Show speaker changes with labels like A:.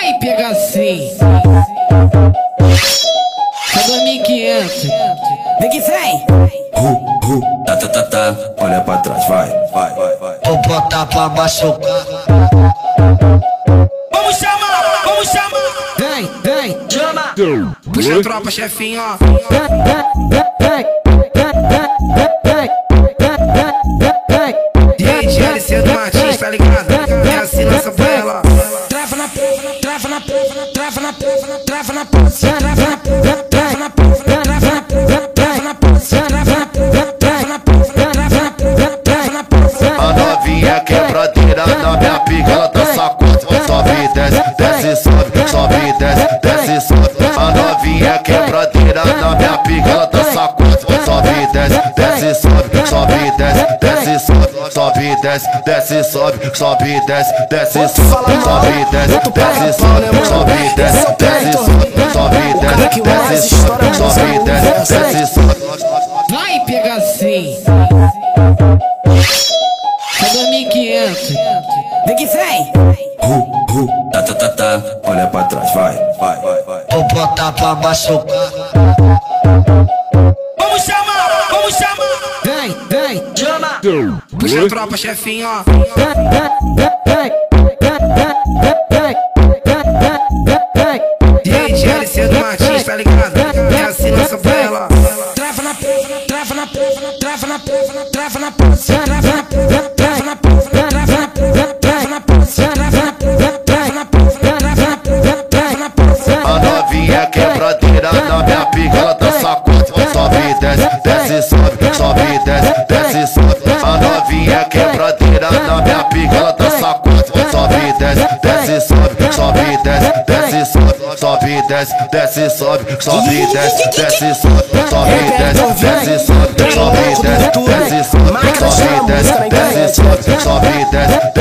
A: Vai pegar sim. Cadê 1500?
B: Vem que vem!
C: Ru, ru, tá, tá, tá, tá. Olha pra trás, vai, vai, vai, vai.
B: Vou botar pra machucar.
A: Vamos chamar, vamos chamar. Vem, vem.
B: Chama!
A: Puxa a tropa, chefinho, ó. DJ trava na trava na trava na trava na trava na trava na trava na
C: a novinha quebradeira na minha pica ela tá sacudindo, sobe desce desce sobe sobe desce desce sobe a novinha quebradeira da minha pica ela tá sacudindo, sobe desce desce sobe sobe desce, desce e sobe. Sobe e desce, desce e sobe, sobe e desce, desce e sobe. Sobe e desce, desce e sobe, sobe e desce, desce e sobe. Sobe e desce, desce sobe, sobe desce, desce e sobe.
A: Vai pegar sim. Cadê 1500?
B: Vem que vem!
C: Ru, ru, tá, tá, tá, tá. Olha pra trás, vai, vai, vai, vai.
B: Vou botar pra machucar.
A: Puxa a tropa, chefinho. DJ LC do Martins, tá ligado? É assim lança pra ela. Trava na trava na trava na trava na trava na trava na trava na trava na trava na
C: A novinha quebradeira na minha pica, ela tá sacode. Sobe e desce, desce e sobe, sobe e desce, desce e sobe. Sobe. Sobe e desce, desce e sobe, sobe e desce, desce e sobe. Sobe e desce, desce e sobe, sobe e desce, desce e sobe. Sobe desce, desce e sobe,